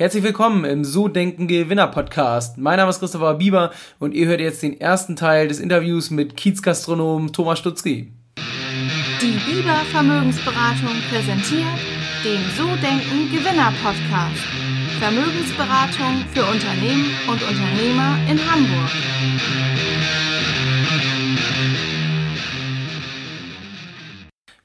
Herzlich willkommen im So Denken Gewinner Podcast. Mein Name ist Christopher Bieber und ihr hört jetzt den ersten Teil des Interviews mit Kiezgastronom Thomas Stutzki. Die Bieber Vermögensberatung präsentiert den So Denken Gewinner Podcast. Vermögensberatung für Unternehmen und Unternehmer in Hamburg.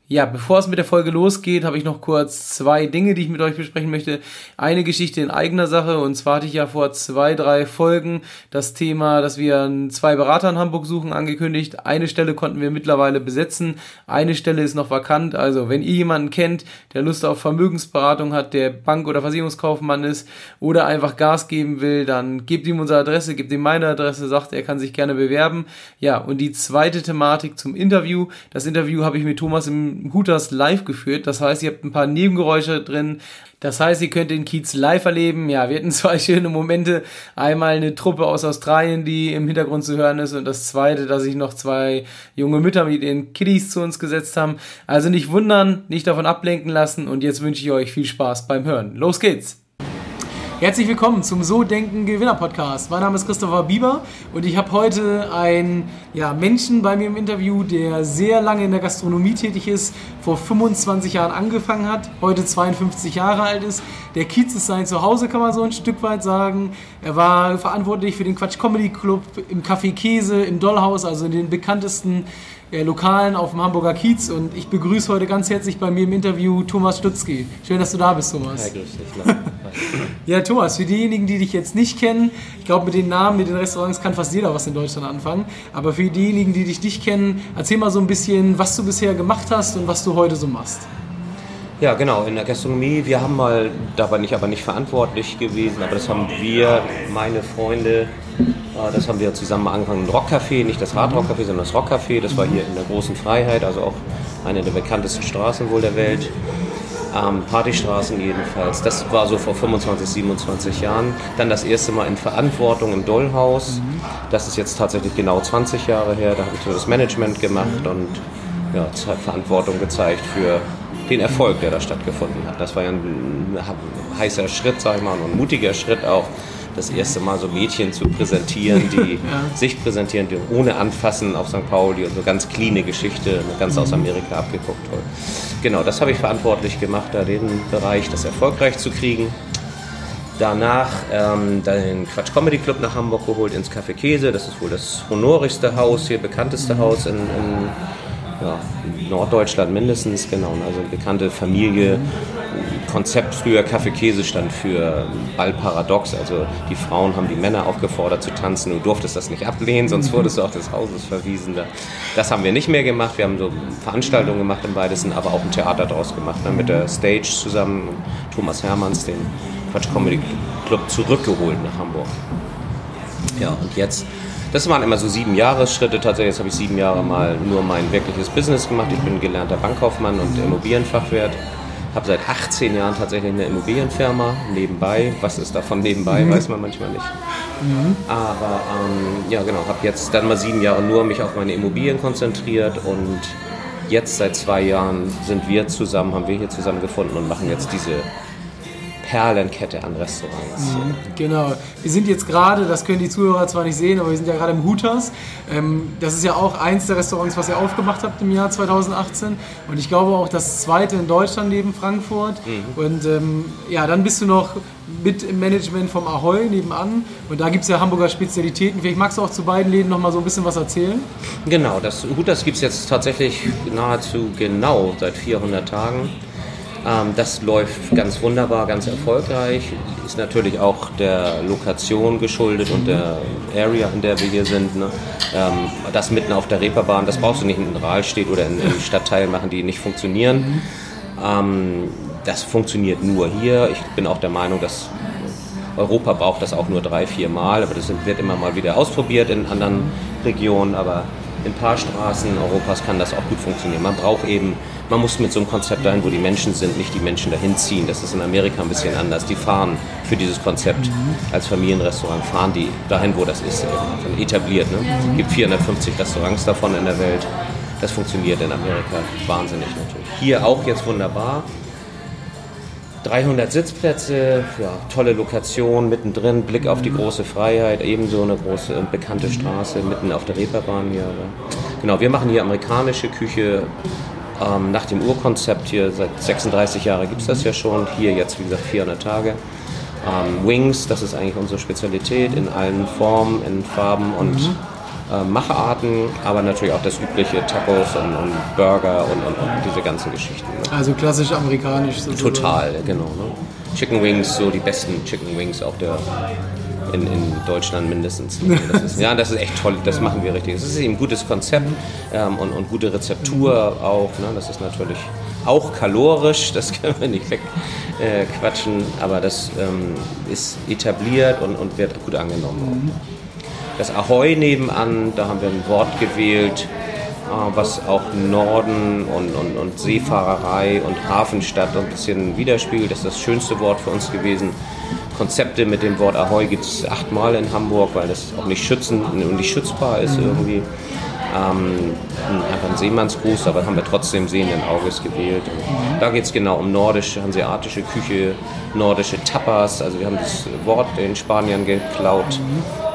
Ja, bevor es mit der Folge losgeht, habe ich noch kurz zwei Dinge, die ich mit euch besprechen möchte. Eine Geschichte in eigener Sache und zwar hatte ich ja vor zwei, drei Folgen das Thema, dass wir zwei Berater in Hamburg suchen, angekündigt. Eine Stelle konnten wir mittlerweile besetzen, eine Stelle ist noch vakant. Also wenn ihr jemanden kennt, der Lust auf Vermögensberatung hat, der Bank- oder Versicherungskaufmann ist oder einfach Gas geben will, dann gebt ihm unsere Adresse, gebt ihm meine Adresse, sagt, er kann sich gerne bewerben. Ja, und die zweite Thematik zum Interview. Das Interview habe ich mit Thomas im Hooters live geführt. Das heißt, ihr habt ein paar Nebengeräusche drin. Das heißt, ihr könnt den Kiez live erleben. Ja, wir hatten zwei schöne Momente. Einmal eine Truppe aus Australien, die im Hintergrund zu hören ist. Und das zweite, dass sich noch zwei junge Mütter mit ihren Kiddies zu uns gesetzt haben. Also nicht wundern, nicht davon ablenken lassen. Und jetzt wünsche ich euch viel Spaß beim Hören. Los geht's! Herzlich willkommen zum So Denken Gewinner Podcast. Mein Name ist Christopher Bieber und ich habe heute einen ja, Menschen bei mir im Interview, der sehr lange in der Gastronomie tätig ist, vor 25 Jahren angefangen hat, heute 52 Jahre alt ist. Der Kiez ist sein Zuhause, kann man so ein Stück weit sagen. Er war verantwortlich für den Quatsch Comedy Club im Café Käse, im Dollhaus, also in den bekanntesten Lokalen auf dem Hamburger Kiez und ich begrüße heute ganz herzlich bei mir im Interview Thomas Stutzki. Schön, dass du da bist, Thomas. Ja, grüß dich. ja, Thomas, für diejenigen, die dich jetzt nicht kennen, ich glaube, mit den Namen, mit den Restaurants kann fast jeder was in Deutschland anfangen, aber für diejenigen, die dich nicht kennen, erzähl mal so ein bisschen, was du bisher gemacht hast und was du heute so machst. Ja, genau, in der Gastronomie. Wir haben mal, da bin ich aber nicht verantwortlich gewesen, aber das haben wir, meine Freunde, äh, das haben wir zusammen angefangen, ein Rockcafé, nicht das Hardrockcafé, sondern das Rockcafé. Das war hier in der großen Freiheit, also auch eine der bekanntesten Straßen wohl der Welt. Ähm, Partystraßen jedenfalls. Das war so vor 25, 27 Jahren. Dann das erste Mal in Verantwortung im Dollhaus. Das ist jetzt tatsächlich genau 20 Jahre her. Da habe ich so das Management gemacht und ja, Verantwortung gezeigt für den Erfolg, der da stattgefunden hat. Das war ja ein heißer Schritt, sag ich mal, und ein mutiger Schritt auch, das erste Mal so Mädchen zu präsentieren, die ja. sich präsentieren, die ohne Anfassen auf St. Pauli und so ganz cleane Geschichte, ganz aus Amerika abgeguckt wurde. Genau, das habe ich verantwortlich gemacht, da den Bereich, das erfolgreich zu kriegen. Danach ähm, den Quatsch Comedy Club nach Hamburg geholt ins Café Käse. Das ist wohl das honorigste Haus hier, bekannteste Haus in, in ja, Norddeutschland mindestens, genau. Also eine bekannte Familie. Konzept früher Kaffee Käse stand für Ballparadox. Also die Frauen haben die Männer aufgefordert zu tanzen. Du durftest das nicht ablehnen, sonst wurdest du auch des Hauses verwiesen. Das haben wir nicht mehr gemacht. Wir haben so Veranstaltungen gemacht im Weitesten, aber auch ein Theater draus gemacht. Dann mit der Stage zusammen Thomas Hermanns, den Quatsch Comedy Club, zurückgeholt nach Hamburg. Ja, und jetzt das waren immer so sieben Jahresschritte. Tatsächlich jetzt habe ich sieben Jahre mal nur mein wirkliches Business gemacht. Ich bin gelernter Bankkaufmann und Immobilienfachwert. Habe seit 18 Jahren tatsächlich eine Immobilienfirma nebenbei. Was ist davon nebenbei, mhm. weiß man manchmal nicht. Mhm. Aber ähm, ja, genau, habe jetzt dann mal sieben Jahre nur mich auf meine Immobilien konzentriert und jetzt seit zwei Jahren sind wir zusammen, haben wir hier zusammen gefunden und machen jetzt diese Perlenkette an Restaurants. Mhm, genau. Wir sind jetzt gerade, das können die Zuhörer zwar nicht sehen, aber wir sind ja gerade im Hooters. Ähm, das ist ja auch eins der Restaurants, was ihr aufgemacht habt im Jahr 2018. Und ich glaube auch das zweite in Deutschland neben Frankfurt. Mhm. Und ähm, ja, dann bist du noch mit im Management vom Ahoy nebenan. Und da gibt es ja Hamburger Spezialitäten. Vielleicht magst du auch zu beiden Läden noch mal so ein bisschen was erzählen? Genau, das Hooters gibt es jetzt tatsächlich nahezu genau seit 400 Tagen. Ähm, das läuft ganz wunderbar, ganz erfolgreich. Ist natürlich auch der Lokation geschuldet und der Area, in der wir hier sind. Ne? Ähm, das mitten auf der Reeperbahn, das brauchst du nicht in Rahlstedt oder in, in Stadtteilen machen, die nicht funktionieren. Ähm, das funktioniert nur hier. Ich bin auch der Meinung, dass Europa braucht das auch nur drei, vier Mal, aber das wird immer mal wieder ausprobiert in anderen Regionen. Aber in ein paar Straßen Europas kann das auch gut funktionieren. Man braucht eben man muss mit so einem Konzept dahin, wo die Menschen sind, nicht die Menschen dahin ziehen. Das ist in Amerika ein bisschen anders. Die fahren für dieses Konzept als Familienrestaurant, fahren die dahin, wo das ist, etabliert. Ne? Es gibt 450 Restaurants davon in der Welt. Das funktioniert in Amerika wahnsinnig natürlich. Hier auch jetzt wunderbar. 300 Sitzplätze, ja, tolle Lokation mittendrin, Blick auf die große Freiheit, ebenso eine große und bekannte Straße mitten auf der Reeperbahn hier. Genau, wir machen hier amerikanische Küche ähm, nach dem Urkonzept hier. Seit 36 Jahren gibt es das ja schon. Hier jetzt, wie gesagt, 400 Tage. Ähm, Wings, das ist eigentlich unsere Spezialität in allen Formen, in Farben und mhm. Äh, Macharten, aber natürlich auch das übliche Tacos und, und Burger und, und, und, diese ganzen Geschichten. Ne? Also klassisch amerikanisch sozusagen. Total, genau. Ne? Chicken Wings, so die besten Chicken Wings auch der in, in Deutschland mindestens. Das ist, ja, das ist echt toll, das machen wir richtig. Es ist eben ein gutes Konzept ähm, und, und gute Rezeptur auch. Ne? Das ist natürlich auch kalorisch, das können wir nicht wegquatschen, äh, aber das ähm, ist etabliert und, und wird gut angenommen. Das Ahoi nebenan, da haben wir ein Wort gewählt, äh, was auch Norden und, und, und Seefahrerei und Hafenstadt ein bisschen widerspiegelt. Das ist das schönste Wort für uns gewesen. Konzepte mit dem Wort Ahoi gibt es achtmal in Hamburg, weil das auch nicht schützen und nicht schützbar ist mhm. irgendwie. Ähm, einfach ein Seemannsgruß, aber haben wir trotzdem sehenden Auges gewählt. Und da geht es genau um nordische, hanseatische Küche, nordische Tapas. Also wir haben das Wort den Spaniern geklaut.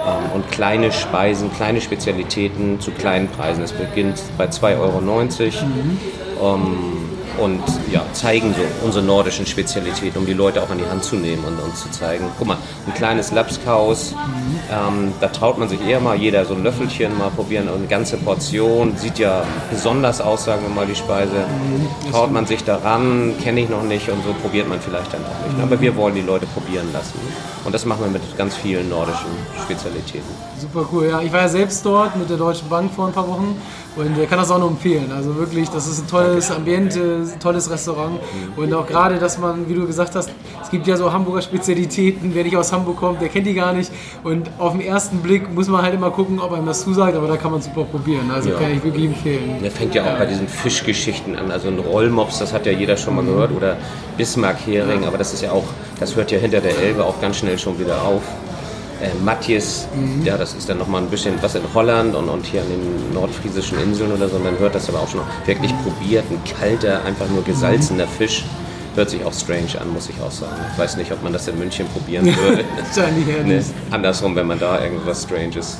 Ähm, und kleine Speisen, kleine Spezialitäten zu kleinen Preisen. Es beginnt bei 2,90 Euro. Ähm, und ja, zeigen so unsere nordischen Spezialitäten, um die Leute auch an die Hand zu nehmen und uns zu zeigen. Guck mal, ein kleines Lapskaus, mhm. Ähm, da traut man sich eher mal jeder so ein Löffelchen mal probieren und eine ganze Portion. Sieht ja besonders aus, sagen wir mal, die Speise. Traut man sich daran, kenne ich noch nicht und so probiert man vielleicht dann auch nicht. Aber wir wollen die Leute probieren lassen. Und das machen wir mit ganz vielen nordischen Spezialitäten. Super cool, ja. Ich war ja selbst dort mit der Deutschen Bank vor ein paar Wochen und äh, kann das auch nur empfehlen. Also wirklich, das ist ein tolles. Ambiente, tolles Restaurant. Mhm. Und auch gerade, dass man, wie du gesagt hast, es gibt ja so Hamburger Spezialitäten. Wer nicht aus Hamburg kommt, der kennt die gar nicht. Und auf den ersten Blick muss man halt immer gucken, ob einem das zusagt, aber da kann man super probieren. Also ja. kann ich wirklich empfehlen. Der fängt ja auch bei diesen Fischgeschichten an. Also ein Rollmops, das hat ja jeder schon mal gehört. Oder Bismarck-Hering, aber das ist ja auch, das hört ja hinter der Elbe auch ganz schnell schon wieder auf äh, Matjes, mhm. ja, das ist dann nochmal ein bisschen was in Holland und, und hier an den nordfriesischen Inseln oder so. Man hört das aber auch schon wirklich probiert. Ein kalter, einfach nur gesalzener mhm. Fisch. Hört sich auch strange an, muss ich auch sagen. Ich weiß nicht, ob man das in München probieren würde. ne? Andersrum, wenn man da irgendwas Stranges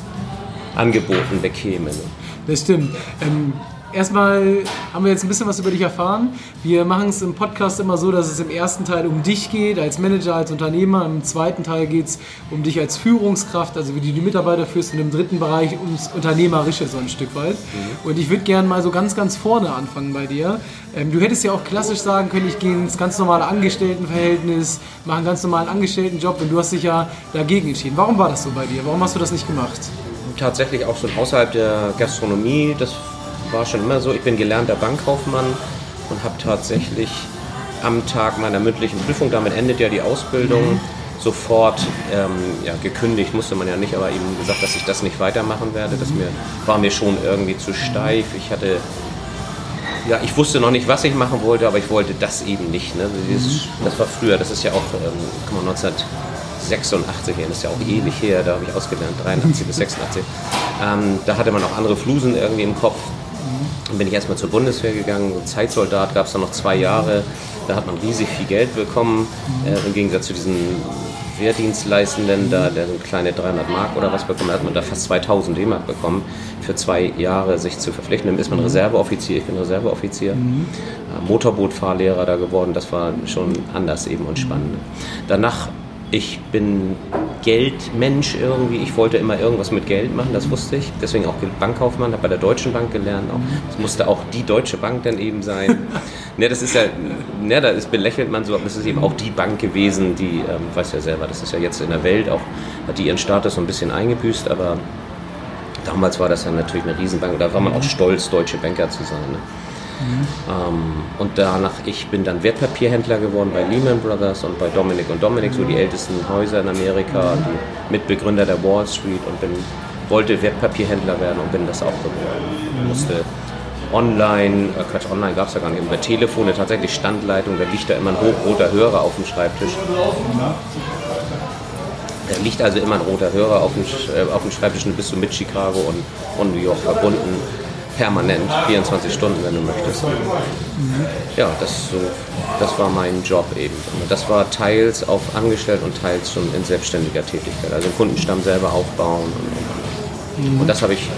angeboten bekäme. Ne? Das stimmt. Ähm, Erstmal haben wir jetzt ein bisschen was über dich erfahren. Wir machen es im Podcast immer so, dass es im ersten Teil um dich geht, als Manager, als Unternehmer. Im zweiten Teil geht es um dich als Führungskraft, also wie du die Mitarbeiter führst. Und im dritten Bereich ums Unternehmerische so ein Stück weit. Mhm. Und ich würde gerne mal so ganz, ganz vorne anfangen bei dir. Ähm, du hättest ja auch klassisch sagen können, ich gehe ins ganz normale Angestelltenverhältnis, mache einen ganz normalen Angestelltenjob und du hast dich ja dagegen entschieden. Warum war das so bei dir? Warum hast du das nicht gemacht? Tatsächlich auch so außerhalb der Gastronomie. Das war schon immer so. Ich bin gelernter Bankkaufmann und habe tatsächlich am Tag meiner mündlichen Prüfung, damit endet ja die Ausbildung, mhm. sofort ähm, ja, gekündigt, musste man ja nicht, aber eben gesagt, dass ich das nicht weitermachen werde. Das mir, war mir schon irgendwie zu steif. Ich hatte, ja, ich wusste noch nicht, was ich machen wollte, aber ich wollte das eben nicht. Ne? Dieses, mhm. das war früher, das ist ja auch ähm, 1986, das ist ja auch ewig her, da habe ich ausgelernt, 83 bis 86. Ähm, da hatte man auch andere Flusen irgendwie im Kopf. Dann bin ich erstmal zur Bundeswehr gegangen, Zeitsoldat gab es dann noch zwei Jahre. Da hat man riesig viel Geld bekommen, äh, im Gegensatz zu diesen Wehrdienstleistenden, da, der so kleine 300 Mark oder was bekommen hat, man da fast 2000 D-Mark bekommen, für zwei Jahre sich zu verpflichten. Dann ist man Reserveoffizier, ich bin Reserveoffizier, mhm. Motorbootfahrlehrer da geworden, das war schon anders eben und spannend. Danach ich bin Geldmensch irgendwie. Ich wollte immer irgendwas mit Geld machen, das wusste ich. Deswegen auch Bankkaufmann, habe bei der Deutschen Bank gelernt. Das musste auch die Deutsche Bank dann eben sein. ne, das ist ja, ne, da ist belächelt man so, aber es ist eben auch die Bank gewesen, die, ähm, weiß ja selber, das ist ja jetzt in der Welt auch, hat die ihren Status so ein bisschen eingebüßt, aber damals war das ja natürlich eine Riesenbank. Da war man auch stolz, deutsche Banker zu sein. Ne? Mhm. Ähm, und danach, ich bin dann Wertpapierhändler geworden bei Lehman Brothers und bei Dominic und Dominic, so die ältesten Häuser in Amerika, mhm. die Mitbegründer der Wall Street und bin, wollte Wertpapierhändler werden und bin das auch geworden. Mhm. Musste online, äh Quatsch, online gab es ja gar nicht, über Telefone tatsächlich Standleitung, da liegt da immer ein hochroter Hörer auf dem Schreibtisch. Da liegt also immer ein roter Hörer auf dem, äh, auf dem Schreibtisch und bist du mit Chicago und, und New York verbunden permanent, 24 Stunden, wenn du möchtest. Mhm. Ja, das, so, das war mein Job eben. Das war teils auf angestellt und teils schon in selbstständiger Tätigkeit. Also den Kundenstamm selber aufbauen. Und, und, mhm. und das habe ich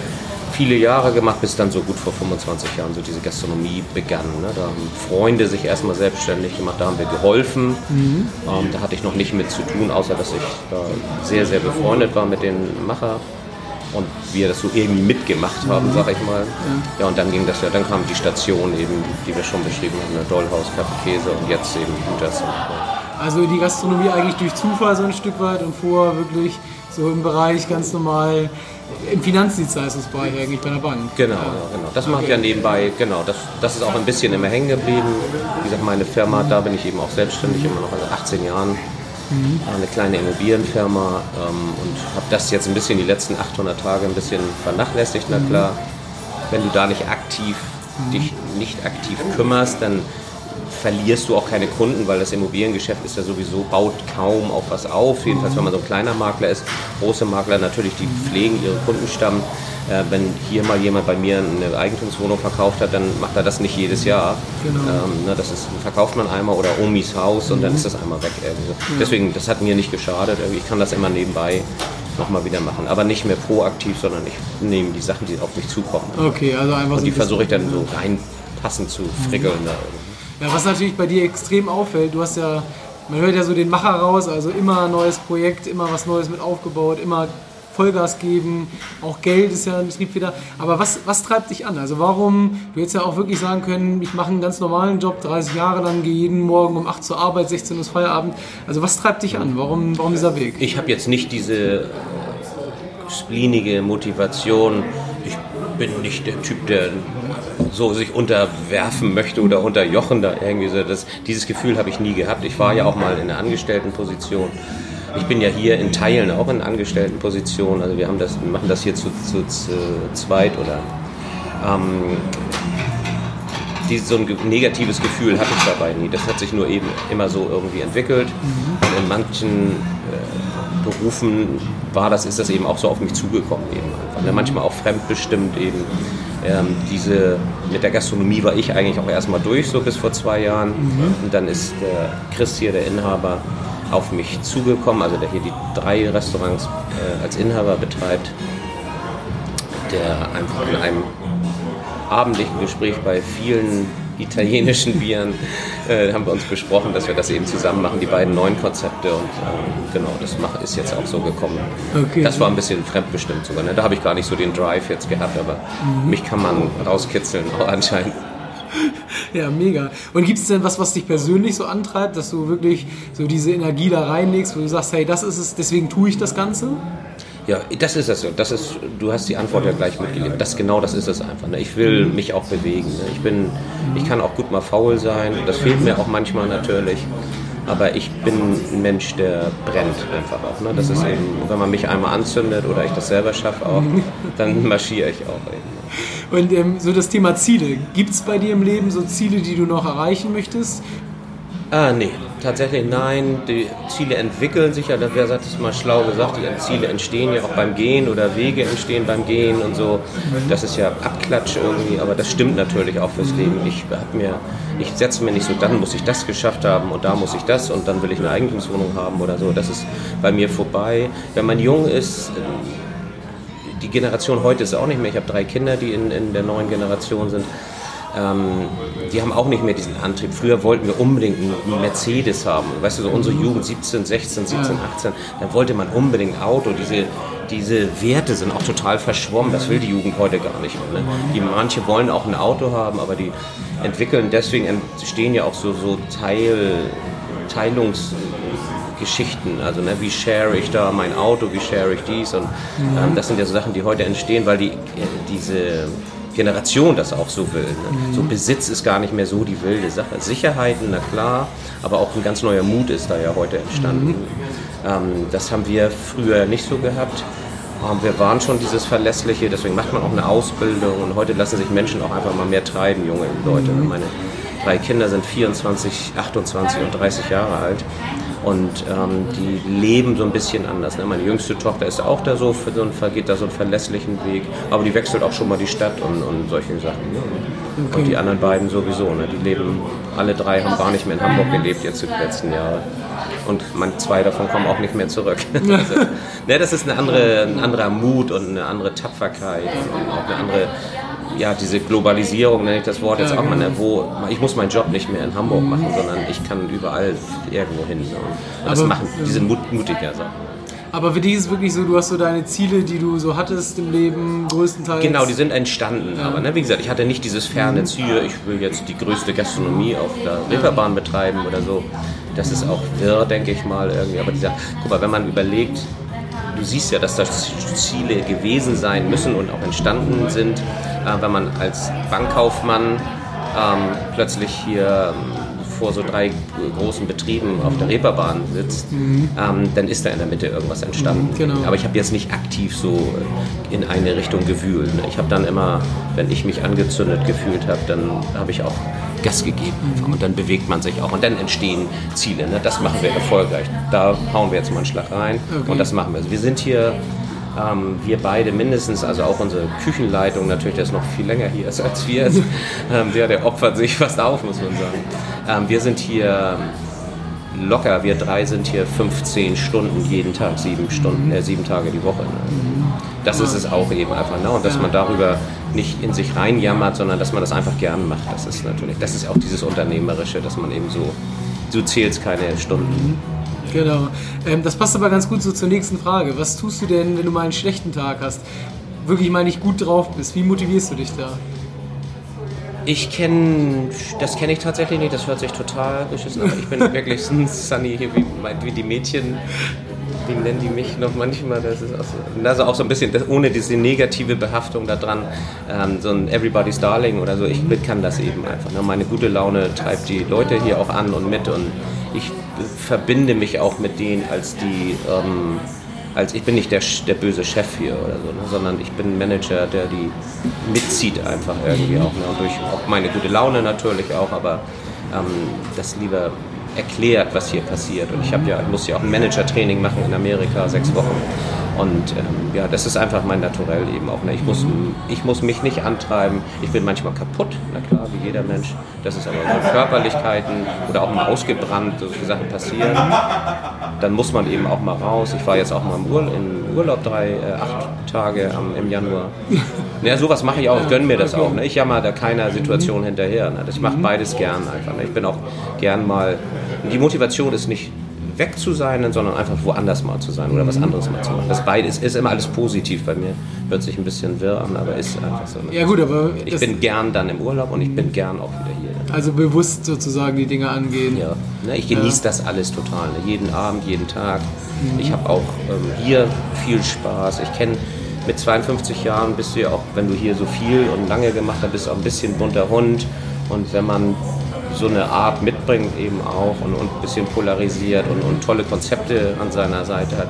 viele Jahre gemacht, bis dann so gut vor 25 Jahren so diese Gastronomie begann. Ne? Da haben Freunde sich erstmal selbstständig gemacht, da haben wir geholfen. Mhm. Ähm, da hatte ich noch nicht mit zu tun, außer dass ich da sehr, sehr befreundet war mit den Macher und wir das so irgendwie mitgemacht haben, mhm. sag ich mal. Ja. ja, und dann ging das ja, dann kam die Station eben, die wir schon beschrieben haben, der Dollhaus, Kaffee Käse und jetzt eben Gutas. Also die Gastronomie eigentlich durch Zufall so ein Stück weit und vorher wirklich so im Bereich ganz normal im Finanzdienstleistungsbereich eigentlich bei der Bank. Genau, ja. genau. Das mache ich ja nebenbei, genau. Das, das ist auch ein bisschen immer hängen geblieben. Wie gesagt, meine Firma, da bin ich eben auch selbstständig, immer noch seit 18 Jahren mhm. eine kleine Immobilienfirma ähm, und habe das jetzt ein bisschen die letzten 800 Tage ein bisschen vernachlässigt. Na klar, wenn du da nicht aktiv mhm. dich nicht aktiv kümmerst, dann verlierst du auch keine Kunden, weil das Immobiliengeschäft ist ja sowieso, baut kaum auf was auf. Jedenfalls, wenn man so ein kleiner Makler ist. Große Makler natürlich, die pflegen ihren Kundenstamm. Äh, wenn hier mal jemand bei mir eine Eigentumswohnung verkauft hat, dann macht er das nicht jedes Jahr. Genau. Ähm, ne, das ist, verkauft man einmal oder Omis Haus und mhm. dann ist das einmal weg. Irgendwie. Ja. Deswegen, das hat mir nicht geschadet. Ich kann das immer nebenbei nochmal wieder machen. Aber nicht mehr proaktiv, sondern ich nehme die Sachen, die auf mich zukommen. Okay, also einfach Und die versuche ich dann so reinpassen zu frickeln. Mhm. Ja, was natürlich bei dir extrem auffällt, du hast ja, man hört ja so den Macher raus, also immer ein neues Projekt, immer was Neues mit aufgebaut, immer Vollgas geben, auch Geld ist ja ein Betrieb wieder. Aber was, was treibt dich an? Also warum, du hättest ja auch wirklich sagen können, ich mache einen ganz normalen Job, 30 Jahre lang, gehe jeden Morgen um 8 zur Arbeit, 16 Uhr Feierabend. Also was treibt dich an? Warum, warum dieser Weg? Ich habe jetzt nicht diese splinige Motivation, ich bin nicht der Typ, der so sich unterwerfen möchte oder unterjochen da irgendwie so. Das, dieses Gefühl habe ich nie gehabt. Ich war ja auch mal in einer Angestelltenposition. Ich bin ja hier in Teilen auch in Angestelltenposition. Also wir haben das, machen das hier zu, zu, zu zweit oder ähm, die, so ein negatives Gefühl hatte ich dabei nie. Das hat sich nur eben immer so irgendwie entwickelt. Mhm. Und in manchen äh, Berufen war das, ist das eben auch so auf mich zugekommen eben einfach. Ne? Manchmal auch fremdbestimmt eben. Ähm, diese, mit der Gastronomie war ich eigentlich auch erstmal durch, so bis vor zwei Jahren. Mhm. Und dann ist der Chris hier, der Inhaber, auf mich zugekommen, also der hier die drei Restaurants äh, als Inhaber betreibt, der einfach in einem abendlichen Gespräch bei vielen italienischen Bieren äh, haben wir uns besprochen, dass wir das eben zusammen machen, die beiden neuen Konzepte und äh, genau, das mach, ist jetzt auch so gekommen. Okay. Das war ein bisschen fremdbestimmt sogar, ne? da habe ich gar nicht so den Drive jetzt gehabt, aber mhm. mich kann man rauskitzeln auch anscheinend. Ja, mega. Und gibt es denn was, was dich persönlich so antreibt, dass du wirklich so diese Energie da reinlegst, wo du sagst, hey, das ist es, deswegen tue ich das Ganze? Ja, das ist es. Das ist, du hast die Antwort ja gleich mitgegeben. Das genau, das ist es einfach. Ne? Ich will mich auch bewegen. Ne? Ich bin, ich kann auch gut mal faul sein. Das fehlt mir auch manchmal natürlich. Aber ich bin ein Mensch, der brennt einfach auch. Ne? Das ist eben, wenn man mich einmal anzündet oder ich das selber schaffe auch, dann marschiere ich auch eben. Und ähm, so das Thema Ziele. Gibt es bei dir im Leben so Ziele, die du noch erreichen möchtest? Ah, nee, tatsächlich nein. Die Ziele entwickeln sich ja, wer sagt es mal schlau gesagt, die Ziele entstehen ja auch beim Gehen oder Wege entstehen beim Gehen und so. Das ist ja Abklatsch irgendwie, aber das stimmt natürlich auch fürs Leben. Ich ich setze mir nicht so, dann muss ich das geschafft haben und da muss ich das und dann will ich eine Eigentumswohnung haben oder so. Das ist bei mir vorbei. Wenn man jung ist, die Generation heute ist auch nicht mehr. Ich habe drei Kinder, die in, in der neuen Generation sind ähm, die haben auch nicht mehr diesen Antrieb. Früher wollten wir unbedingt einen Mercedes haben. Weißt du, so unsere Jugend 17, 16, 17, 18, da wollte man unbedingt ein Auto. Diese, diese Werte sind auch total verschwommen. Das will die Jugend heute gar nicht mehr. Ne? Die, manche wollen auch ein Auto haben, aber die entwickeln, deswegen entstehen ja auch so, so Teil, Teilungsgeschichten. Also ne, wie share ich da mein Auto, wie share ich dies und ähm, das sind ja so Sachen, die heute entstehen, weil die, äh, diese Generation das auch so will. Ne? Mhm. So Besitz ist gar nicht mehr so die wilde Sache. Sicherheiten, na klar, aber auch ein ganz neuer Mut ist da ja heute entstanden. Mhm. Ähm, das haben wir früher nicht so gehabt. Ähm, wir waren schon dieses Verlässliche, deswegen macht man auch eine Ausbildung und heute lassen sich Menschen auch einfach mal mehr treiben, junge Leute. Mhm. Meine drei Kinder sind 24, 28 und 30 Jahre alt und ähm, die leben so ein bisschen anders. Ne? Meine jüngste Tochter ist auch da so, so ein, geht da so einen verlässlichen Weg, aber die wechselt auch schon mal die Stadt und, und solche Sachen. Ne? Okay. Und die anderen beiden sowieso. Ne? Die leben, alle drei haben gar nicht mehr in Hamburg gelebt jetzt die letzten Jahre. Und man, zwei davon kommen auch nicht mehr zurück. also, ne, das ist eine andere, ein anderer Mut und eine andere Tapferkeit und auch eine andere ja, diese Globalisierung, nenne ich das Wort jetzt auch mal, ne, wo ich muss meinen Job nicht mehr in Hamburg machen, sondern ich kann überall irgendwo hin. Ne? Und das machen, die sind mut, mutiger. So. Aber für dich ist es wirklich so, du hast so deine Ziele, die du so hattest im Leben, größtenteils. Genau, die sind entstanden. Ja. Aber ne, wie gesagt, ich hatte nicht dieses ferne mhm. Ziel, ich will jetzt die größte Gastronomie auf der Reeperbahn betreiben oder so. Das ist auch wirr, denke ich mal, irgendwie. Aber dieser, guck mal, wenn man überlegt, du siehst ja, dass das Ziele gewesen sein müssen und auch entstanden sind, äh, wenn man als Bankkaufmann ähm, plötzlich hier vor so drei großen Betrieben auf der Reeperbahn sitzt, mhm. ähm, dann ist da in der Mitte irgendwas entstanden. Mhm, genau. Aber ich habe jetzt nicht aktiv so in eine Richtung gewühlt. Ne? Ich habe dann immer, wenn ich mich angezündet gefühlt habe, dann habe ich auch Gas gegeben. Mhm. Und dann bewegt man sich auch. Und dann entstehen Ziele. Ne? Das machen wir erfolgreich. Da hauen wir jetzt mal einen Schlag rein. Okay. Und das machen wir. Also wir sind hier ähm, wir beide mindestens, also auch unsere Küchenleitung natürlich, der ist noch viel länger hier als wir. ähm, der, der opfert sich fast auf, muss man sagen. Ähm, wir sind hier locker, wir drei sind hier 15 Stunden jeden Tag, sieben Stunden, äh, sieben Tage die Woche. Ne? Das ist es auch eben einfach. Ne? Und dass man darüber nicht in sich reinjammert, sondern dass man das einfach gern macht. Das ist natürlich, das ist auch dieses Unternehmerische, dass man eben so, du zählst keine Stunden. Genau. Ähm, das passt aber ganz gut so zur nächsten Frage. Was tust du denn, wenn du mal einen schlechten Tag hast? Wirklich mal nicht gut drauf bist? Wie motivierst du dich da? Ich kenne, das kenne ich tatsächlich nicht, das hört sich total beschissen an. Ich bin wirklich ein Sunny hier, wie, wie, die Mädchen, wie nennen die mich noch manchmal, das ist auch so, also auch so ein bisschen, das, ohne diese negative Behaftung da dran, ähm, so ein Everybody's Darling oder so, ich kann das eben einfach. Ne? Meine gute Laune treibt die Leute hier auch an und mit und ich verbinde mich auch mit denen als die, ähm, als ich bin nicht der, der böse Chef hier oder so, ne, sondern ich bin ein Manager, der die mitzieht einfach irgendwie auch. Ne, und durch auch meine gute Laune natürlich auch, aber ähm, das lieber erklärt, was hier passiert. Und ich ja, muss ja auch ein Manager-Training machen in Amerika, sechs Wochen. Und ähm, ja, das ist einfach mein Naturell eben auch. Ne? Ich, muss, ich muss mich nicht antreiben. Ich bin manchmal kaputt, na klar, wie jeder Mensch. Das ist aber so Körperlichkeiten oder auch mal ausgebrannt, solche Sachen passieren. Dann muss man eben auch mal raus. Ich war jetzt auch mal im Urlaub, in Urlaub drei, äh, acht Tage am, im Januar. Ja, sowas mache ich auch, ich gönne mir das auch. Ne? Ich jammer da keiner Situation hinterher. Ne? Ich mache beides gern einfach. Ne? Ich bin auch gern mal. Die Motivation ist nicht weg zu sein, sondern einfach woanders mal zu sein oder was anderes mal zu machen. Das beides ist immer alles positiv bei mir. Hört sich ein bisschen wirr an, aber ist einfach so. Ja gut, aber ich bin gern dann im Urlaub und ich bin gern auch wieder hier. Also bewusst sozusagen die Dinge angehen. Ja, ne, ich genieße ja. das alles total. Ne? Jeden Abend, jeden Tag. Mhm. Ich habe auch ähm, hier viel Spaß. Ich kenne mit 52 Jahren bist du ja auch, wenn du hier so viel und lange gemacht hast, bist du auch ein bisschen bunter Hund. Und wenn man so eine Art mitbringt eben auch und, und ein bisschen polarisiert und, und, tolle Konzepte an seiner Seite hat,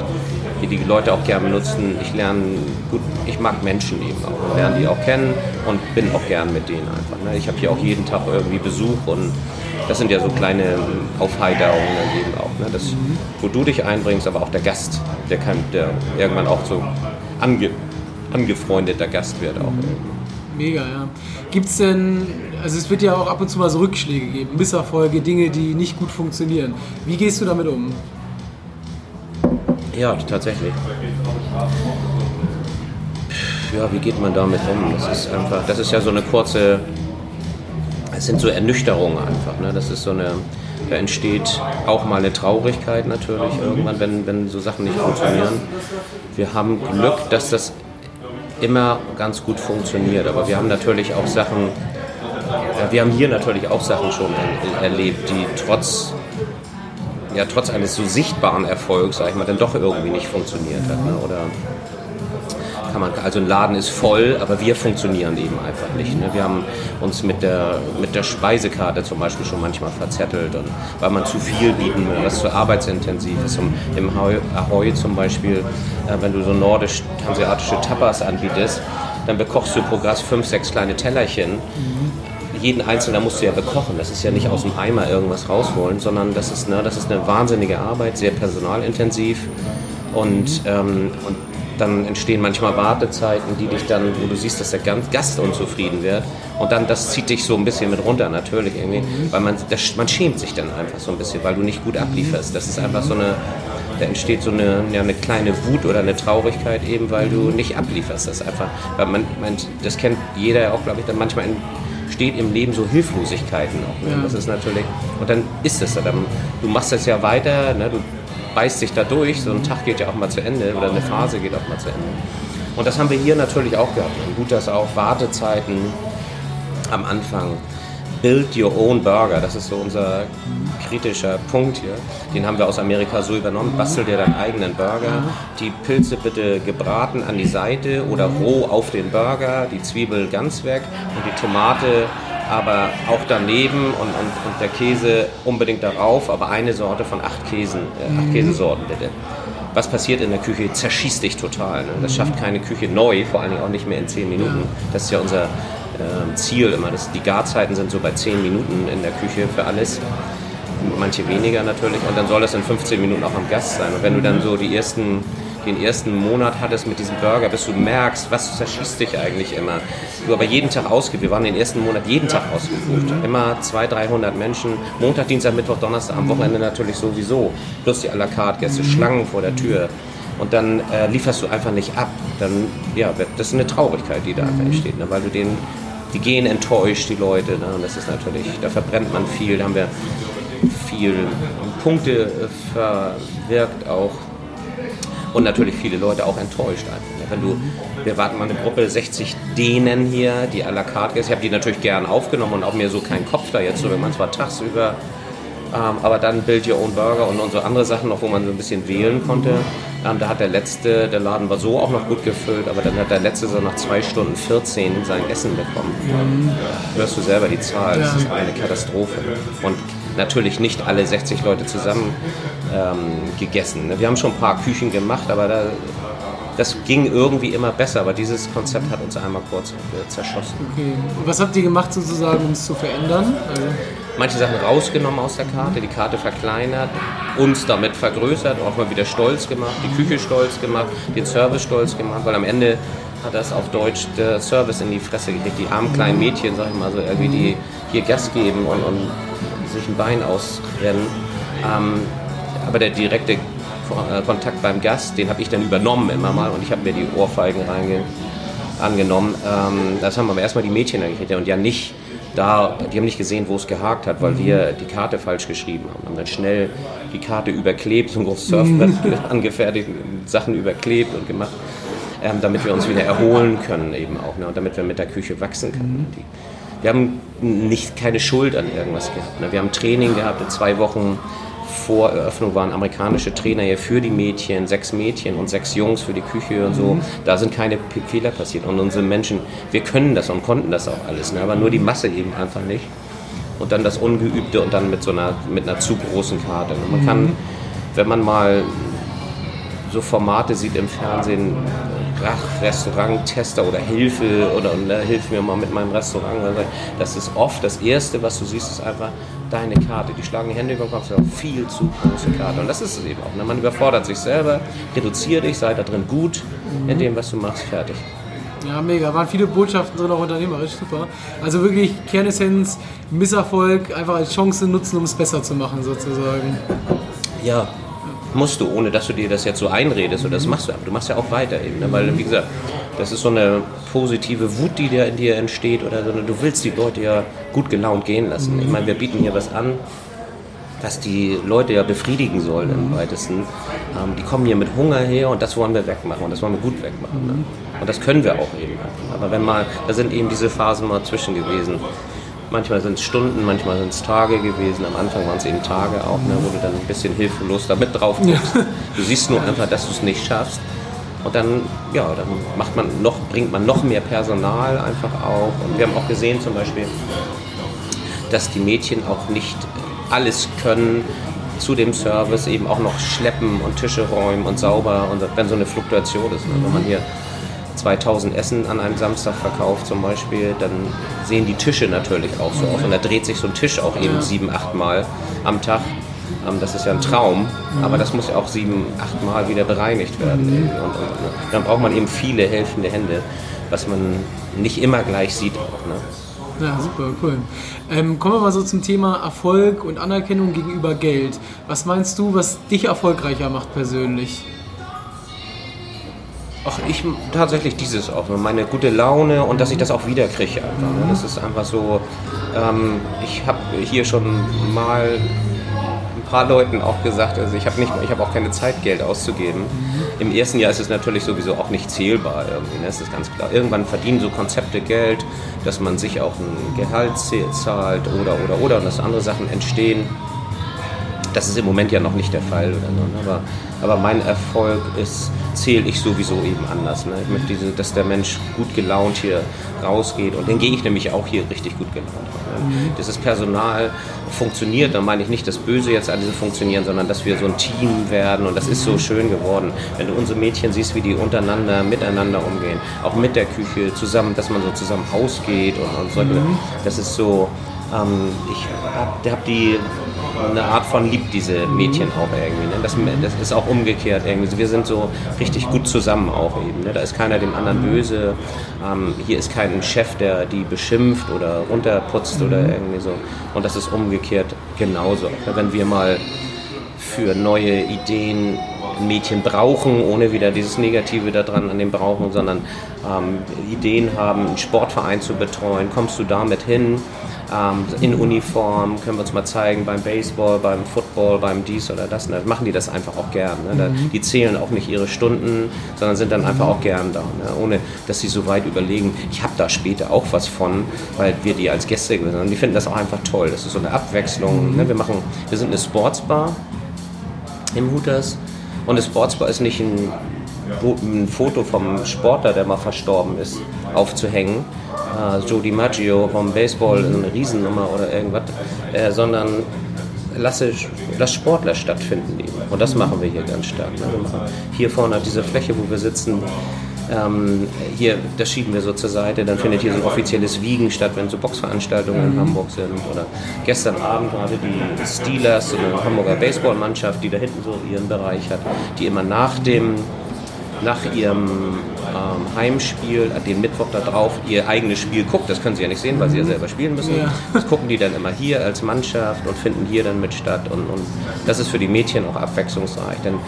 die die Leute auch gerne benutzen. Ich lerne gut, ich mag Menschen eben auch lerne die auch kennen und bin auch gern mit denen einfach. Ne? Ich habe hier auch jeden Tag irgendwie Besuch und das sind ja so kleine Aufheiterungen eben auch. Ne? Das, wo du dich einbringst, aber auch der Gast, der, kann, der irgendwann auch so ange, angefreundeter Gast wird auch. Mega, ja. Gibt es denn, also es wird ja auch ab und zu mal so Rückschläge geben, Misserfolge, Dinge, die nicht gut funktionieren. Wie gehst du damit um? Ja, tatsächlich. Ja, wie geht man damit um? Das ist einfach, das ist ja so eine kurze, es sind so Ernüchterungen einfach. Ne? Das ist so eine, da entsteht auch mal eine Traurigkeit natürlich irgendwann, wenn, wenn so Sachen nicht funktionieren. Wir haben Glück, dass das immer ganz gut funktioniert. Aber wir haben natürlich auch Sachen, wir haben hier natürlich auch Sachen schon erlebt, die trotz, ja, trotz eines so sichtbaren Erfolgs, sag ich mal, dann doch irgendwie nicht funktioniert hat. Ne? Oder kann man, also ein Laden ist voll, aber wir funktionieren eben einfach nicht. Ne? Wir haben uns mit der, mit der Speisekarte zum Beispiel schon manchmal verzettelt, und, weil man zu viel bieten will, was zu arbeitsintensiv ist. Im Ahoy zum Beispiel, äh, wenn du so nordisch-hanseatische Tapas anbietest, dann bekochst du pro Gast fünf, sechs kleine Tellerchen. Jeden einzelnen musst du ja bekochen. Das ist ja nicht aus dem Eimer irgendwas rausholen, sondern das ist, ne, das ist eine wahnsinnige Arbeit, sehr personalintensiv. Und, ähm, und dann entstehen manchmal Wartezeiten, die dich dann, wo du siehst, dass der Gast unzufrieden wird. Und dann, das zieht dich so ein bisschen mit runter, natürlich irgendwie. Mhm. Weil man, das, man schämt sich dann einfach so ein bisschen, weil du nicht gut ablieferst. Das ist einfach so eine, da entsteht so eine, ja, eine kleine Wut oder eine Traurigkeit eben, weil du nicht ablieferst. Das einfach, weil man, man das kennt jeder auch, glaube ich, dann manchmal entsteht im Leben so Hilflosigkeiten auch. Ne? Ja. Das ist natürlich, und dann ist es dann, du machst das ja weiter, ne? du beißt sich da durch, so ein Tag geht ja auch mal zu Ende oder eine Phase geht auch mal zu Ende. Und das haben wir hier natürlich auch gehabt. Und gut, dass auch Wartezeiten am Anfang. Build your own burger, das ist so unser kritischer Punkt hier. Den haben wir aus Amerika so übernommen. Bastel dir deinen eigenen Burger. Die Pilze bitte gebraten an die Seite oder roh auf den Burger, die Zwiebel ganz weg und die Tomate aber auch daneben und, und, und der Käse unbedingt darauf, aber eine Sorte von acht Käsen, äh, acht mhm. Käsesorten bitte. Was passiert in der Küche? Zerschießt dich total. Ne? Das schafft keine Küche neu, vor allen Dingen auch nicht mehr in zehn Minuten. Das ist ja unser äh, Ziel immer. Das, die Garzeiten sind so bei zehn Minuten in der Küche für alles. Manche weniger natürlich. Und dann soll das in 15 Minuten auch am Gast sein. Und wenn du dann so die ersten den ersten Monat hattest mit diesem Burger, bis du merkst, was zerschießt dich eigentlich immer. Du aber jeden Tag ausgebucht, wir waren den ersten Monat jeden Tag ausgebucht. Immer 200, 300 Menschen, Montag, Dienstag, Mittwoch, Donnerstag, am Wochenende natürlich sowieso. Plus die à la carte Gäste, Schlangen vor der Tür. Und dann äh, lieferst du einfach nicht ab. Dann, ja, das ist eine Traurigkeit, die da einfach entsteht, ne? weil du den, die gehen enttäuscht, die Leute. Ne? Und das ist natürlich, da verbrennt man viel, da haben wir viel Punkte verwirkt auch und natürlich viele Leute auch enttäuscht einfach. Wenn du, wir warten mal eine Gruppe 60 Dänen hier, die à la carte ist. Ich habe die natürlich gern aufgenommen und auch mir so keinen Kopf da jetzt, so wenn man zwar tagsüber, ähm, aber dann Build Your Own Burger und, und so andere Sachen noch, wo man so ein bisschen wählen konnte. Ähm, da hat der letzte, der Laden war so auch noch gut gefüllt, aber dann hat der letzte so nach 2 Stunden 14 sein Essen bekommen. Mhm. Hörst du selber die Zahl, das ist eine Katastrophe. Und natürlich nicht alle 60 Leute zusammen ähm, gegessen. Ne? Wir haben schon ein paar Küchen gemacht, aber da, das ging irgendwie immer besser. Aber dieses Konzept hat uns einmal kurz äh, zerschossen. Okay. Und was habt ihr gemacht sozusagen, um es zu verändern? Also Manche Sachen rausgenommen aus der Karte, die Karte verkleinert, uns damit vergrößert, auch mal wieder stolz gemacht, die Küche stolz gemacht, den Service stolz gemacht, weil am Ende hat das auf Deutsch der Service in die Fresse gekriegt. Die armen kleinen Mädchen, sag ich mal so, irgendwie die hier Gas geben und, und sich ein Bein ausrennen. Ähm, aber der direkte äh, Kontakt beim Gast, den habe ich dann übernommen immer mal und ich habe mir die Ohrfeigen reinge angenommen. Ähm, das haben aber erstmal die Mädchen angekriegt und ja nicht da, die haben nicht gesehen, wo es gehakt hat, weil wir die Karte falsch geschrieben haben. Haben dann schnell die Karte überklebt, so ein großes Surfbrett angefertigt, Sachen überklebt und gemacht, ähm, damit wir uns wieder erholen können eben auch ne, und damit wir mit der Küche wachsen können. Die, wir haben nicht, keine Schuld an irgendwas gehabt. Ne? Wir haben Training gehabt, zwei Wochen vor Eröffnung waren amerikanische Trainer hier für die Mädchen, sechs Mädchen und sechs Jungs für die Küche und so. Mhm. Da sind keine Fehler passiert. Und unsere Menschen, wir können das und konnten das auch alles, ne? aber nur die Masse eben einfach nicht. Und dann das Ungeübte und dann mit so einer, mit einer zu großen Karte. Und man kann, mhm. wenn man mal so Formate sieht im Fernsehen, Restaurant-Tester oder Hilfe oder ne, hilf mir mal mit meinem Restaurant. Das ist oft das Erste, was du siehst, ist einfach deine Karte. Die schlagen die Hände über den Kopf, ist viel zu große Karte. Und das ist es eben auch. Ne? Man überfordert sich selber, reduziere dich, sei da drin gut in dem, was du machst, fertig. Ja, mega. Waren viele Botschaften drin, auch unternehmerisch, super. Also wirklich Kernessenz, Misserfolg einfach als Chance nutzen, um es besser zu machen, sozusagen. Ja, musst du, ohne dass du dir das jetzt so einredest oder das machst du, aber du machst ja auch weiter eben, ne? weil wie gesagt, das ist so eine positive Wut, die dir in dir entsteht oder so, du willst die Leute ja gut gelaunt gehen lassen. Ich meine, wir bieten hier was an, was die Leute ja befriedigen soll im weitesten. Ähm, die kommen hier mit Hunger her und das wollen wir wegmachen und das wollen wir gut wegmachen. Ne? Und das können wir auch eben. Aber wenn mal, da sind eben diese Phasen mal zwischen gewesen. Manchmal sind es Stunden, manchmal sind es Tage gewesen. Am Anfang waren es eben Tage auch, ne, wo du dann ein bisschen hilflos damit drauf guckst. Ja. Du siehst nur einfach, dass du es nicht schaffst. Und dann, ja, dann macht man noch, bringt man noch mehr Personal einfach auch. Und wir haben auch gesehen zum Beispiel, dass die Mädchen auch nicht alles können zu dem Service, eben auch noch schleppen und Tische räumen und sauber und wenn so eine Fluktuation ist. Ne? Wenn man hier 2000 Essen an einem Samstag verkauft zum Beispiel, dann sehen die Tische natürlich auch so aus. Und da dreht sich so ein Tisch auch eben sieben, acht Mal am Tag. Ähm, das ist ja ein Traum, mhm. aber das muss ja auch sieben, acht Mal wieder bereinigt werden. Mhm. Und, und, und, dann braucht man eben viele helfende Hände, was man nicht immer gleich sieht auch. Ne? Ja, super, cool. Ähm, kommen wir mal so zum Thema Erfolg und Anerkennung gegenüber Geld. Was meinst du, was dich erfolgreicher macht persönlich? Ach, ich tatsächlich dieses auch, meine gute Laune und dass ich das auch wiederkriege. Einfach, ne? Das ist einfach so, ähm, ich habe hier schon mal ein paar Leuten auch gesagt, also ich habe nicht, ich habe auch keine Zeit, Geld auszugeben. Im ersten Jahr ist es natürlich sowieso auch nicht zählbar irgendwie, ne? das ist ganz klar. Irgendwann verdienen so Konzepte Geld, dass man sich auch ein Gehalt zahlt oder, oder, oder und dass andere Sachen entstehen. Das ist im Moment ja noch nicht der Fall. Oder so, ne? aber, aber mein Erfolg ist, zähle ich sowieso eben anders. Ne? Ich möchte, diese, dass der Mensch gut gelaunt hier rausgeht und den gehe ich nämlich auch hier richtig gut gelaunt. Ne? Mhm. Dieses Personal funktioniert, da meine ich nicht das Böse jetzt an diesem Funktionieren, sondern dass wir so ein Team werden und das ist so schön geworden. Wenn du unsere Mädchen siehst, wie die untereinander, miteinander umgehen, auch mit der Küche zusammen, dass man so zusammen ausgeht und, und solche, mhm. das ist so, ähm, ich habe hab die eine Art von liebt diese Mädchen auch irgendwie. Ne? Das, das, ist auch umgekehrt irgendwie. Wir sind so richtig gut zusammen auch eben. Ne? Da ist keiner dem anderen böse. Ähm, hier ist kein Chef, der die beschimpft oder runterputzt mhm. oder irgendwie so. Und das ist umgekehrt genauso. Wenn wir mal für neue Ideen Mädchen brauchen, ohne wieder dieses Negative daran an dem brauchen, sondern ähm, Ideen haben, einen Sportverein zu betreuen, kommst du damit hin? Ähm, in Uniform, können wir uns mal zeigen beim Baseball, beim Football, beim dies oder das. Da machen die das einfach auch gern. Ne? Mhm. Die zählen auch nicht ihre Stunden, sondern sind dann einfach auch gern da, ne? ohne dass sie so weit überlegen, ich habe da später auch was von, weil wir die als Gäste gewinnen. Und die finden das auch einfach toll. Das ist so eine Abwechslung. Mhm. Ne? Wir, machen, wir sind eine Sportsbar im Hooters und eine Sportsbar ist nicht ein, ein Foto vom Sportler, der mal verstorben ist, aufzuhängen, äh, Joe DiMaggio vom Baseball, eine Riesennummer oder irgendwas, äh, sondern lasse, lass Sportler stattfinden eben. Und das machen wir hier ganz stark. Ne? hier vorne diese Fläche, wo wir sitzen, ähm, hier, das schieben wir so zur Seite, dann findet hier so ein offizielles Wiegen statt, wenn so Boxveranstaltungen in mhm. Hamburg sind. Oder gestern Abend gerade die Steelers, so eine Hamburger Baseballmannschaft, die da hinten so ihren Bereich hat, die immer nach dem nach ihrem ähm, Heimspiel, den Mittwoch da drauf, ihr eigenes Spiel guckt. Das können sie ja nicht sehen, weil sie ja selber spielen müssen. Ja. Das gucken die dann immer hier als Mannschaft und finden hier dann mit statt. Und, und das ist für die Mädchen auch abwechslungsreich. Dann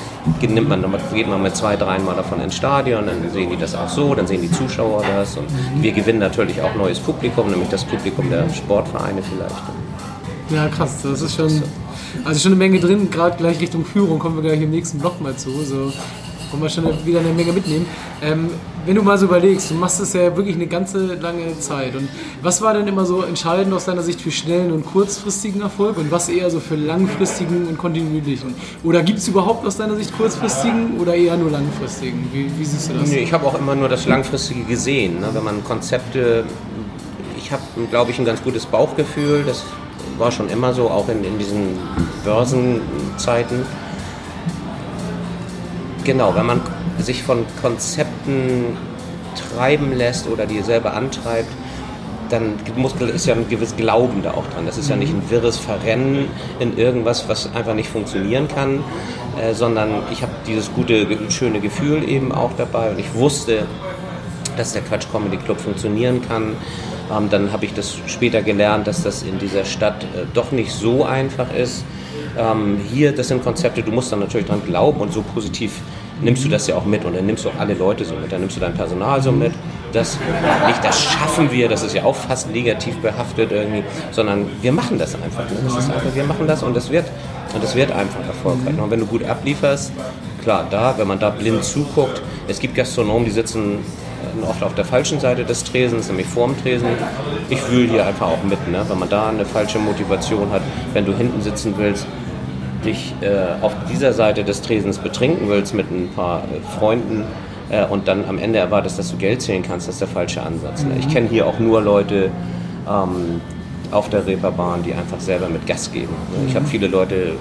nimmt man, geht man mit zwei, dreimal davon ins Stadion, dann sehen die das auch so, dann sehen die Zuschauer das. Und wir gewinnen natürlich auch neues Publikum, nämlich das Publikum der Sportvereine vielleicht. Ja, krass, das ist schon, also schon eine Menge drin, gerade gleich Richtung Führung, kommen wir gleich im nächsten Block mal zu. So wollen wir schon wieder eine Menge mitnehmen. Ähm, wenn du mal so überlegst, du machst es ja wirklich eine ganze lange Zeit. Und was war denn immer so entscheidend aus deiner Sicht für schnellen und kurzfristigen Erfolg und was eher so für langfristigen und kontinuierlichen? Oder gibt es überhaupt aus deiner Sicht kurzfristigen oder eher nur langfristigen? Wie, wie siehst du das? Nee, ich habe auch immer nur das Langfristige gesehen. Ne? Wenn man Konzepte, ich habe, glaube ich, ein ganz gutes Bauchgefühl. Das war schon immer so, auch in, in diesen Börsenzeiten Genau, wenn man sich von Konzepten treiben lässt oder die selber antreibt, dann muss, ist ja ein gewisses Glauben da auch dran. Das ist ja nicht ein wirres Verrennen in irgendwas, was einfach nicht funktionieren kann, äh, sondern ich habe dieses gute, schöne Gefühl eben auch dabei und ich wusste, dass der Quatsch Comedy Club funktionieren kann. Ähm, dann habe ich das später gelernt, dass das in dieser Stadt äh, doch nicht so einfach ist ähm, hier, das sind Konzepte, du musst dann natürlich dran glauben und so positiv nimmst du das ja auch mit und dann nimmst du alle Leute so mit, dann nimmst du dein Personal so mit. Das, nicht das schaffen wir, das ist ja auch fast negativ behaftet irgendwie, sondern wir machen das einfach. Ne? Das ist einfach wir machen das und das wird, und das wird einfach erfolgreich. Und wenn du gut ablieferst, klar, da, wenn man da blind zuguckt, es gibt Gastronomen, die sitzen äh, oft auf der falschen Seite des Tresens, nämlich vorm Tresen. Ich wühle hier einfach auch mit, ne? wenn man da eine falsche Motivation hat, wenn du hinten sitzen willst, dich äh, auf dieser Seite des Tresens betrinken willst mit ein paar äh, Freunden äh, und dann am Ende erwartest, dass du Geld zählen kannst, das ist der falsche Ansatz. Ne? Ich kenne hier auch nur Leute ähm, auf der Reeperbahn, die einfach selber mit Gas geben. Ne? Ich habe viele Leute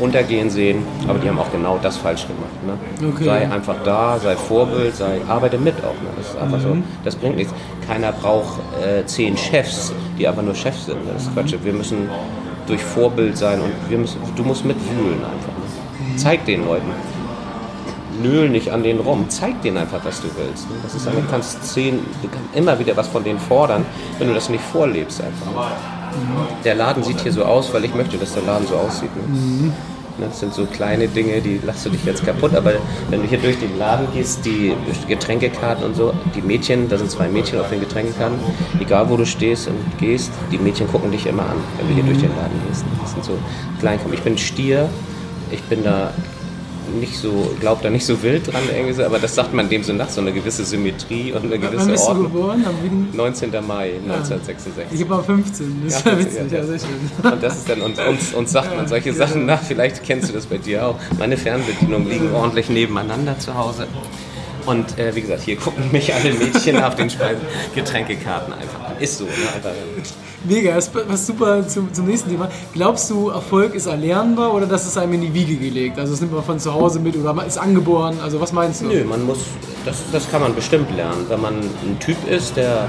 untergehen sehen, aber die haben auch genau das falsch gemacht. Ne? Okay. Sei einfach da, sei Vorbild, sei, arbeite mit auch. Ne? Das ist einfach mhm. so, das bringt nichts. Keiner braucht äh, zehn Chefs, die einfach nur Chefs sind. Ne? Das ist Quatsch. Wir müssen durch Vorbild sein und wir müssen, du musst mitwühlen einfach. Ne? Zeig den Leuten. Nöhl nicht an den rum. Zeig denen einfach, was du willst. Ne? Das ist du kannst zehn, du kannst immer wieder was von denen fordern, wenn du das nicht vorlebst einfach. Der Laden sieht hier so aus, weil ich möchte, dass der Laden so aussieht. Ne? Mhm. Das sind so kleine Dinge, die lachst du dich jetzt kaputt. Aber wenn du hier durch den Laden gehst, die Getränkekarten und so, die Mädchen, da sind zwei Mädchen auf den Getränkekarten, egal wo du stehst und gehst, die Mädchen gucken dich immer an, wenn du hier durch den Laden gehst. Das sind so Kleinkommen. Ich bin Stier, ich bin da nicht so, glaubt da nicht so wild dran, irgendwie, aber das sagt man dem so nach, so eine gewisse Symmetrie und eine gewisse Wann bist Ordnung. Du geboren? 19. Mai 1966. Ich war 15, das ja, war witzig, ja, ja, sehr schön. Und das ist dann, uns, uns, uns sagt man solche Sachen nach, vielleicht kennst du das bei dir auch. Meine Fernbedienungen liegen ordentlich nebeneinander zu Hause. Und äh, wie gesagt, hier gucken mich alle Mädchen auf den Getränkekarten einfach an. Ist so, ne? Einfach, Mega, das passt super zum, zum nächsten Thema. Glaubst du, Erfolg ist erlernbar oder dass es einem in die Wiege gelegt? Also das nimmt man von zu Hause mit oder ist angeboren? Also was meinst du? Nö, man muss, das, das kann man bestimmt lernen. Wenn man ein Typ ist, der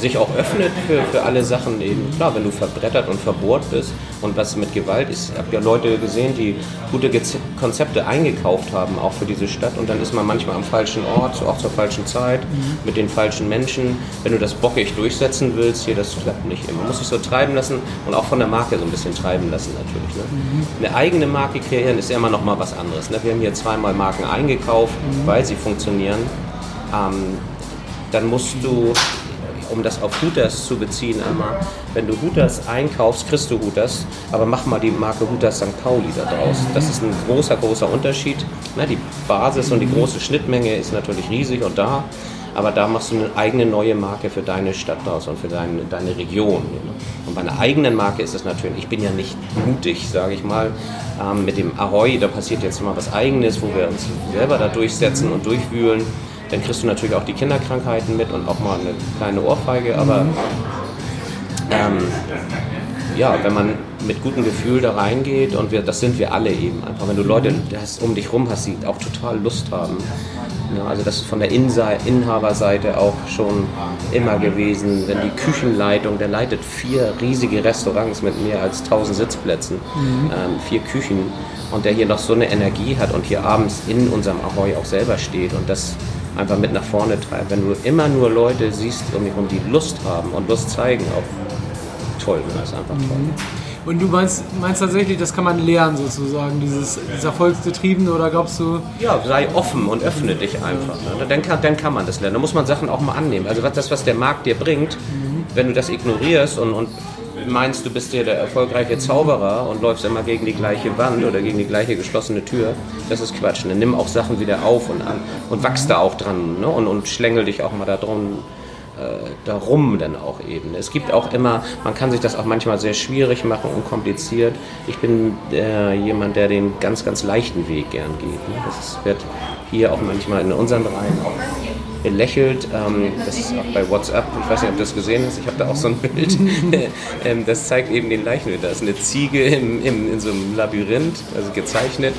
sich auch öffnet für, für alle Sachen eben. Klar, wenn du verbrettert und verbohrt bist und was mit Gewalt ist. Ich habe ja Leute gesehen, die gute Konzepte eingekauft haben, auch für diese Stadt. Und dann ist man manchmal am falschen Ort, auch zur falschen Zeit, mhm. mit den falschen Menschen. Wenn du das bockig durchsetzen willst, hier, das klappt nicht immer. Man muss sich so treiben lassen und auch von der Marke so ein bisschen treiben lassen natürlich. Ne? Mhm. Eine eigene Marke kreieren ist ja immer noch mal was anderes. Ne? Wir haben hier zweimal Marken eingekauft, mhm. weil sie funktionieren. Ähm, dann musst du um das auf Hooters zu beziehen einmal, wenn du Hooters einkaufst, kriegst du Hooters, aber mach mal die Marke Hooters St. Pauli da draus. Das ist ein großer, großer Unterschied. Na, die Basis und die große Schnittmenge ist natürlich riesig und da, aber da machst du eine eigene neue Marke für deine Stadt draus und für deine, deine Region. Und bei einer eigenen Marke ist es natürlich, ich bin ja nicht mutig, sage ich mal, ähm, mit dem Ahoi, da passiert jetzt mal was Eigenes, wo wir uns selber da durchsetzen und durchwühlen dann kriegst du natürlich auch die Kinderkrankheiten mit und auch mal eine kleine Ohrfeige, aber ähm, ja, wenn man mit gutem Gefühl da reingeht und wir, das sind wir alle eben einfach, wenn du Leute hast, um dich rum hast, die auch total Lust haben. Ja, also das ist von der Inhaberseite auch schon immer gewesen, wenn die Küchenleitung, der leitet vier riesige Restaurants mit mehr als 1000 Sitzplätzen, mhm. ähm, vier Küchen und der hier noch so eine Energie hat und hier abends in unserem Ahoy auch selber steht und das einfach mit nach vorne treibt. Wenn du immer nur Leute siehst um dich herum, die Lust haben und Lust zeigen, auch toll, das ist einfach toll. Mhm. Und du meinst, meinst tatsächlich, das kann man lernen sozusagen, dieses, dieses Erfolgsgetriebene oder glaubst du? Ja, sei offen und öffne dich einfach. Ne? Dann, kann, dann kann man das lernen. Da muss man Sachen auch mal annehmen. Also das, was der Markt dir bringt, mhm. wenn du das ignorierst und, und meinst, du bist ja der erfolgreiche Zauberer und läufst immer gegen die gleiche Wand oder gegen die gleiche geschlossene Tür, das ist Quatsch. Dann nimm auch Sachen wieder auf und an und wachst da auch dran ne? und, und schlängel dich auch mal da drum äh, darum dann auch eben. Es gibt auch immer, man kann sich das auch manchmal sehr schwierig machen und kompliziert. Ich bin äh, jemand, der den ganz, ganz leichten Weg gern geht. Ne? Das wird hier auch manchmal in unseren Reihen auch lächelt. Ähm, das ist auch bei WhatsApp, ich weiß nicht, ob du das gesehen hast, ich habe da auch so ein Bild. ähm, das zeigt eben den Leichnam. Da ist eine Ziege im, im, in so einem Labyrinth, also gezeichnet.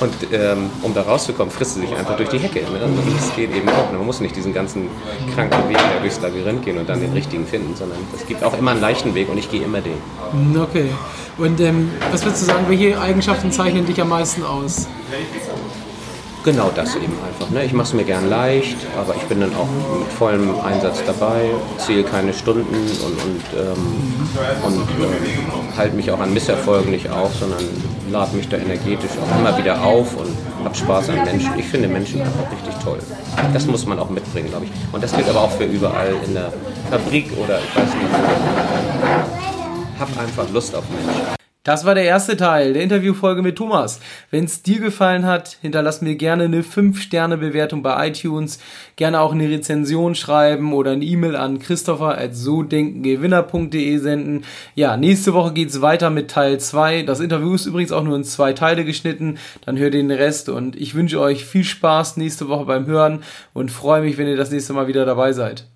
Und ähm, um da rauszukommen, frisst sie sich einfach durch die Hecke. Ne? Und das geht eben auch. Man muss nicht diesen ganzen kranken Weg da durchs Labyrinth gehen und dann den richtigen finden, sondern es gibt auch immer einen leichten Weg und ich gehe immer den. Okay. Und ähm, was würdest du sagen, welche Eigenschaften zeichnen dich am meisten aus? Genau das eben einfach. Ne? Ich mache es mir gern leicht, aber ich bin dann auch mit vollem Einsatz dabei, zähle keine Stunden und, und, ähm, und äh, halte mich auch an Misserfolgen nicht auf, sondern lade mich da energetisch auch immer wieder auf und habe Spaß an Menschen. Ich finde Menschen einfach richtig toll. Das muss man auch mitbringen, glaube ich. Und das gilt aber auch für überall in der Fabrik oder ich weiß nicht. Hab einfach Lust auf Menschen. Das war der erste Teil der Interviewfolge mit Thomas. Wenn es dir gefallen hat, hinterlass mir gerne eine 5-Sterne-Bewertung bei iTunes, gerne auch eine Rezension schreiben oder eine E-Mail an christopher at sodenkengewinner.de senden. Ja, nächste Woche geht's weiter mit Teil 2. Das Interview ist übrigens auch nur in zwei Teile geschnitten. Dann hört den Rest und ich wünsche euch viel Spaß nächste Woche beim Hören und freue mich, wenn ihr das nächste Mal wieder dabei seid.